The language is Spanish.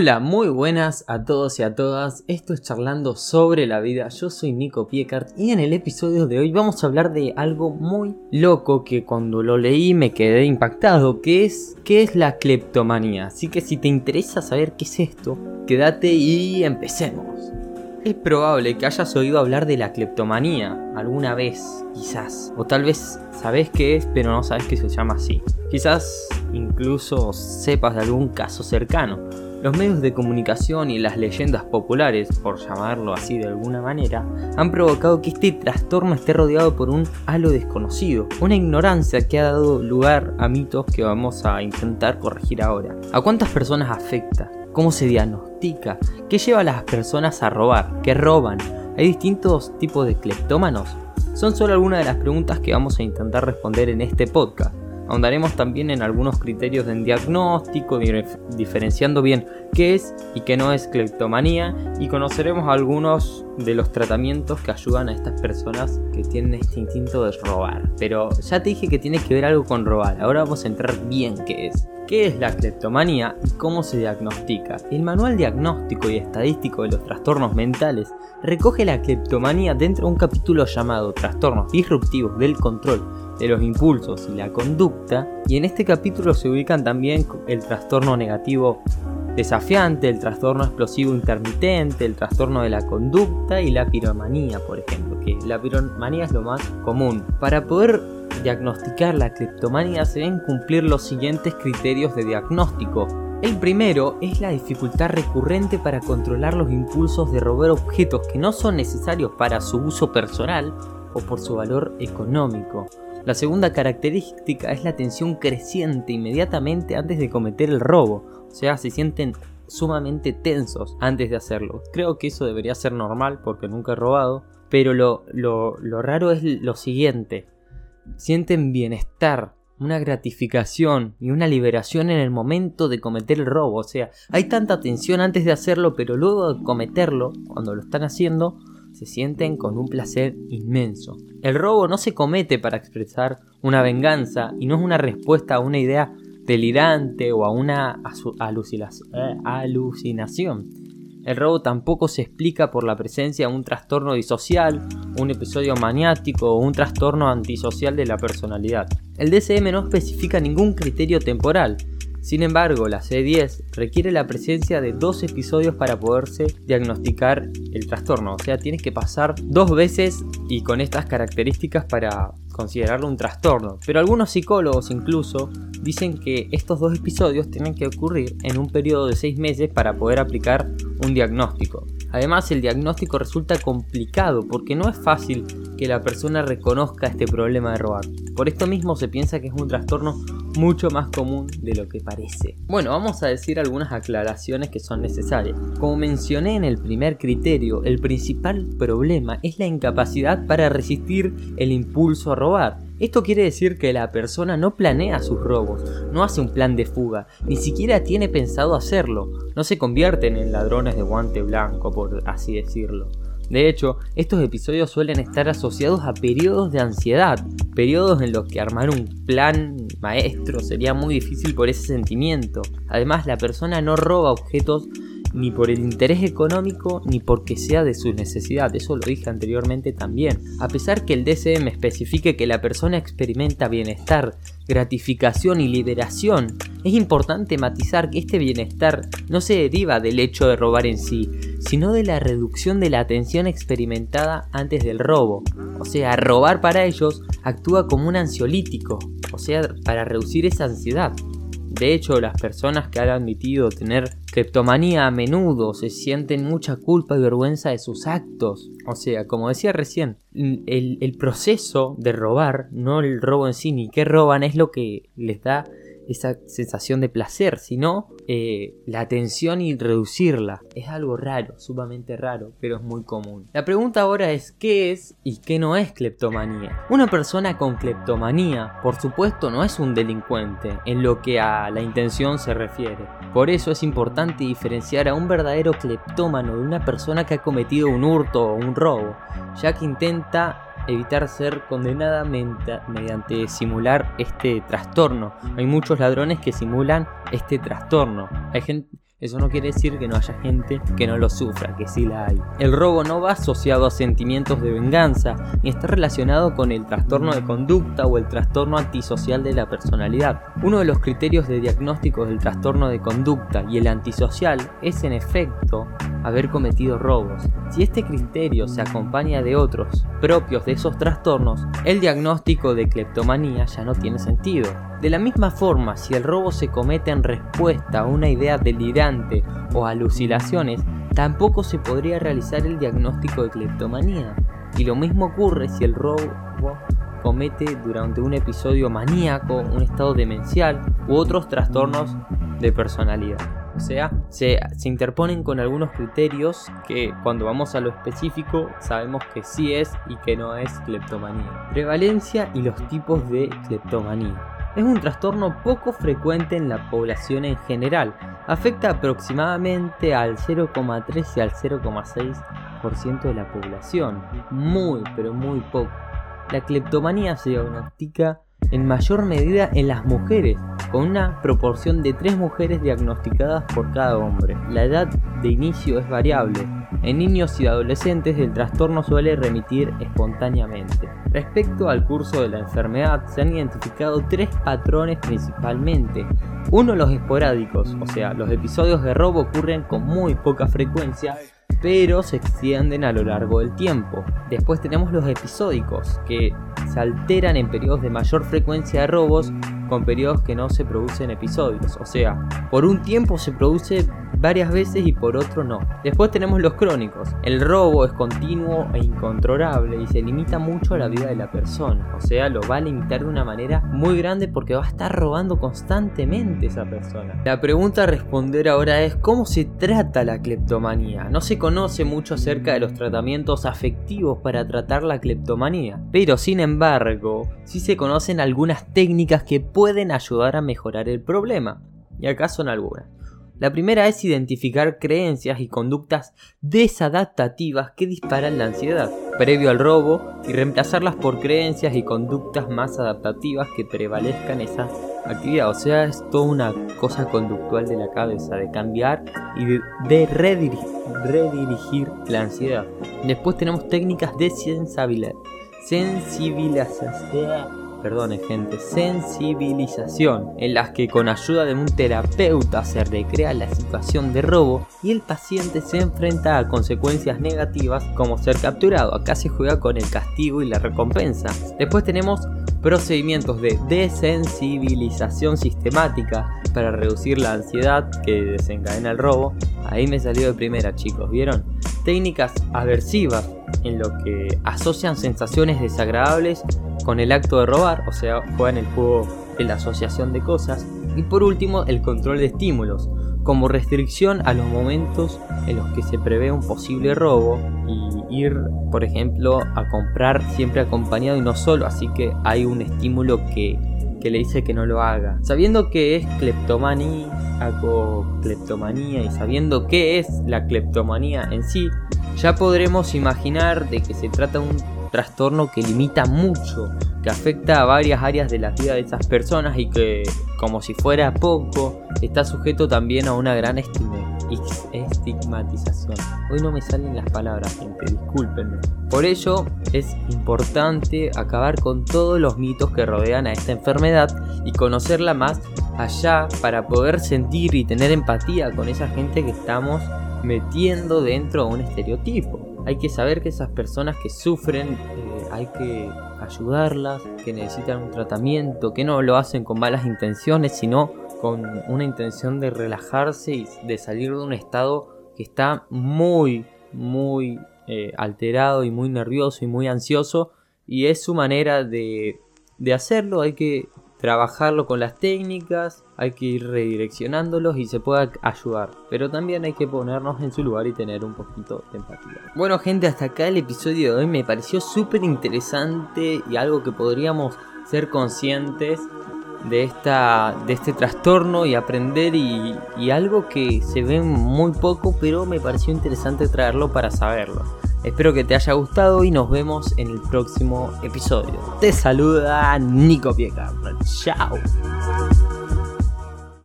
Hola, muy buenas a todos y a todas. Esto es Charlando sobre la vida. Yo soy Nico Piecart y en el episodio de hoy vamos a hablar de algo muy loco que cuando lo leí me quedé impactado, que es qué es la cleptomanía. Así que si te interesa saber qué es esto, quédate y empecemos. Es probable que hayas oído hablar de la cleptomanía alguna vez, quizás, o tal vez sabes qué es, pero no sabes que se llama así. Quizás incluso sepas de algún caso cercano. Los medios de comunicación y las leyendas populares, por llamarlo así de alguna manera, han provocado que este trastorno esté rodeado por un halo desconocido, una ignorancia que ha dado lugar a mitos que vamos a intentar corregir ahora. ¿A cuántas personas afecta? ¿Cómo se diagnostica? ¿Qué lleva a las personas a robar? ¿Qué roban? ¿Hay distintos tipos de cleptómanos? Son solo algunas de las preguntas que vamos a intentar responder en este podcast. Ahondaremos también en algunos criterios de diagnóstico, diferenciando bien qué es y qué no es cleptomanía y conoceremos algunos de los tratamientos que ayudan a estas personas que tienen este instinto de robar. Pero ya te dije que tiene que ver algo con robar, ahora vamos a entrar bien qué es. ¿Qué es la cleptomanía y cómo se diagnostica? El Manual Diagnóstico y Estadístico de los Trastornos Mentales recoge la cleptomanía dentro de un capítulo llamado Trastornos Disruptivos del Control de los impulsos y la conducta, y en este capítulo se ubican también el trastorno negativo desafiante, el trastorno explosivo intermitente, el trastorno de la conducta y la piromanía, por ejemplo, que la piromanía es lo más común. Para poder diagnosticar la cleptomanía se deben cumplir los siguientes criterios de diagnóstico. El primero es la dificultad recurrente para controlar los impulsos de robar objetos que no son necesarios para su uso personal o por su valor económico. La segunda característica es la tensión creciente inmediatamente antes de cometer el robo, o sea, se sienten sumamente tensos antes de hacerlo. Creo que eso debería ser normal porque nunca he robado, pero lo, lo, raro es lo siguiente, sienten bienestar, una gratificación y una liberación en el momento de cometer el robo. O sea, hay tanta tensión antes de hacerlo, pero luego de cometerlo, cuando lo están haciendo, se sienten con un placer inmenso. El robo no se comete para expresar una venganza y no es una respuesta a una idea delirante o a una eh, alucinación. El robo tampoco se explica por la presencia de un trastorno disocial, un episodio maniático o un trastorno antisocial de la personalidad. El DSM no especifica ningún criterio temporal, sin embargo, la C10 requiere la presencia de dos episodios para poderse diagnosticar el trastorno, o sea, tienes que pasar dos veces y con estas características para considerarlo un trastorno. Pero algunos psicólogos incluso dicen que estos dos episodios tienen que ocurrir en un periodo de seis meses para poder aplicar un diagnóstico. Además, el diagnóstico resulta complicado porque no es fácil que la persona reconozca este problema de robar. Por esto mismo se piensa que es un trastorno mucho más común de lo que parece. Bueno, vamos a decir algunas aclaraciones que son necesarias. Como mencioné en el primer criterio, el principal problema es la incapacidad para resistir el impulso a robar. Esto quiere decir que la persona no planea sus robos, no hace un plan de fuga, ni siquiera tiene pensado hacerlo, no se convierten en ladrones de guante blanco, por así decirlo. De hecho, estos episodios suelen estar asociados a periodos de ansiedad, periodos en los que armar un plan maestro sería muy difícil por ese sentimiento. Además, la persona no roba objetos ni por el interés económico ni porque sea de su necesidad, eso lo dije anteriormente también. A pesar que el DCM especifique que la persona experimenta bienestar, gratificación y liberación, es importante matizar que este bienestar no se deriva del hecho de robar en sí, sino de la reducción de la atención experimentada antes del robo. O sea, robar para ellos actúa como un ansiolítico, o sea, para reducir esa ansiedad. De hecho, las personas que han admitido tener criptomanía a menudo se sienten mucha culpa y vergüenza de sus actos. O sea, como decía recién, el, el proceso de robar, no el robo en sí, ni qué roban, es lo que les da esa sensación de placer, sino eh, la atención y reducirla. Es algo raro, sumamente raro, pero es muy común. La pregunta ahora es qué es y qué no es cleptomanía. Una persona con cleptomanía, por supuesto, no es un delincuente en lo que a la intención se refiere. Por eso es importante diferenciar a un verdadero cleptómano de una persona que ha cometido un hurto o un robo, ya que intenta evitar ser condenada mediante simular este trastorno. Hay muchos ladrones que simulan este trastorno. Hay gente, Eso no quiere decir que no haya gente que no lo sufra, que sí la hay. El robo no va asociado a sentimientos de venganza, ni está relacionado con el trastorno de conducta o el trastorno antisocial de la personalidad. Uno de los criterios de diagnóstico del trastorno de conducta y el antisocial es en efecto haber cometido robos. Si este criterio se acompaña de otros propios de esos trastornos, el diagnóstico de cleptomanía ya no tiene sentido. De la misma forma, si el robo se comete en respuesta a una idea delirante o alucinaciones, tampoco se podría realizar el diagnóstico de cleptomanía. Y lo mismo ocurre si el robo comete durante un episodio maníaco, un estado demencial u otros trastornos de personalidad. O sea, se, se, interponen con algunos criterios que cuando vamos a lo específico sabemos que sí es y que no es cleptomanía. Prevalencia y los tipos de cleptomanía es un trastorno poco frecuente en la población en general. Afecta aproximadamente al 0,3 y al 0,6% de la población. Muy, pero muy poco. La cleptomanía se diagnostica en mayor medida en las mujeres, con una proporción de 3 mujeres diagnosticadas por cada hombre. La edad de inicio es variable, en niños y adolescentes el trastorno suele remitir espontáneamente. Respecto al curso de la enfermedad, se han identificado tres patrones principalmente. Uno los esporádicos, o sea, los episodios de robo ocurren con muy poca frecuencia, pero se extienden a lo largo del tiempo. Después tenemos los episódicos, que se alteran en periodos de mayor frecuencia de robos con periodos que no se producen episodios. O sea, por un tiempo se produce varias veces y por otro no. Después tenemos los crónicos. El robo es continuo e incontrolable y se limita mucho a la vida de la persona. O sea, lo va a limitar de una manera muy grande porque va a estar robando constantemente esa persona. La pregunta a responder ahora es ¿cómo se trata la cleptomanía? No se conoce mucho acerca de los tratamientos afectivos para tratar la cleptomanía, pero sin embargo, sí se conocen algunas técnicas que pueden ayudar a mejorar el problema. Y acá son algunas. La primera es identificar creencias y conductas desadaptativas que disparan la ansiedad previo al robo y reemplazarlas por creencias y conductas más adaptativas que prevalezcan esa actividad. O sea, es toda una cosa conductual de la cabeza, de cambiar y de, redirigir, la ansiedad. Después tenemos técnicas de sensibilización perdone gente, sensibilización, en las que con ayuda de un terapeuta se recrea la situación de robo y el paciente se enfrenta a consecuencias negativas como ser capturado. Acá se juega con el castigo y la recompensa. Después tenemos procedimientos de desensibilización sistemática para reducir la ansiedad que desencadena el robo. Ahí me salió de primera chicos, ¿vieron? Técnicas aversivas en lo que asocian sensaciones desagradables con el acto de robar, o sea, juegan el juego de la asociación de cosas. Y por último, el control de estímulos, como restricción a los momentos en los que se prevé un posible robo y ir, por ejemplo, a comprar siempre acompañado y no solo, así que hay un estímulo que, que le dice que no lo haga. Sabiendo que es cleptomanía, hago cleptomanía y sabiendo qué es la cleptomanía en sí, ya podremos imaginar de que se trata un trastorno que limita mucho, que afecta a varias áreas de la vida de esas personas y que, como si fuera poco, está sujeto también a una gran estigmatización. Hoy no me salen las palabras, gente, discúlpenme. Por ello, es importante acabar con todos los mitos que rodean a esta enfermedad y conocerla más allá para poder sentir y tener empatía con esa gente que estamos metiendo dentro de un estereotipo hay que saber que esas personas que sufren eh, hay que ayudarlas, que necesitan un tratamiento, que no lo hacen con malas intenciones, sino con una intención de relajarse y de salir de un estado que está muy, muy eh, alterado y muy nervioso y muy ansioso. Y es su manera de, de hacerlo, hay que trabajarlo con las técnicas, hay que ir redireccionándolos y se pueda ayudar. Pero también hay que ponernos en su lugar y tener un poquito de empatía. Bueno gente, hasta acá el episodio de hoy me pareció súper interesante y algo que podríamos ser conscientes de, esta, de este trastorno y aprender y, y algo que se ve muy poco pero me pareció interesante traerlo para saberlo. Espero que te haya gustado y nos vemos en el próximo episodio. Te saluda Nico Pieca. Chao.